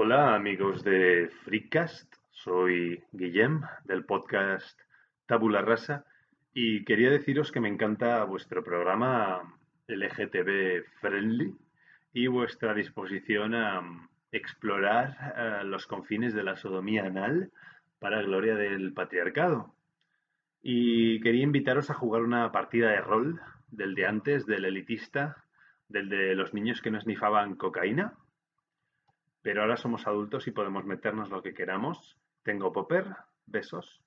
Hola amigos de Freecast, soy Guillem del podcast Tabula Rasa y quería deciros que me encanta vuestro programa LGTB Friendly y vuestra disposición a explorar eh, los confines de la sodomía anal para gloria del patriarcado. Y quería invitaros a jugar una partida de rol del de antes, del elitista, del de los niños que no esnifaban cocaína pero ahora somos adultos y podemos meternos lo que queramos. Tengo popper, besos.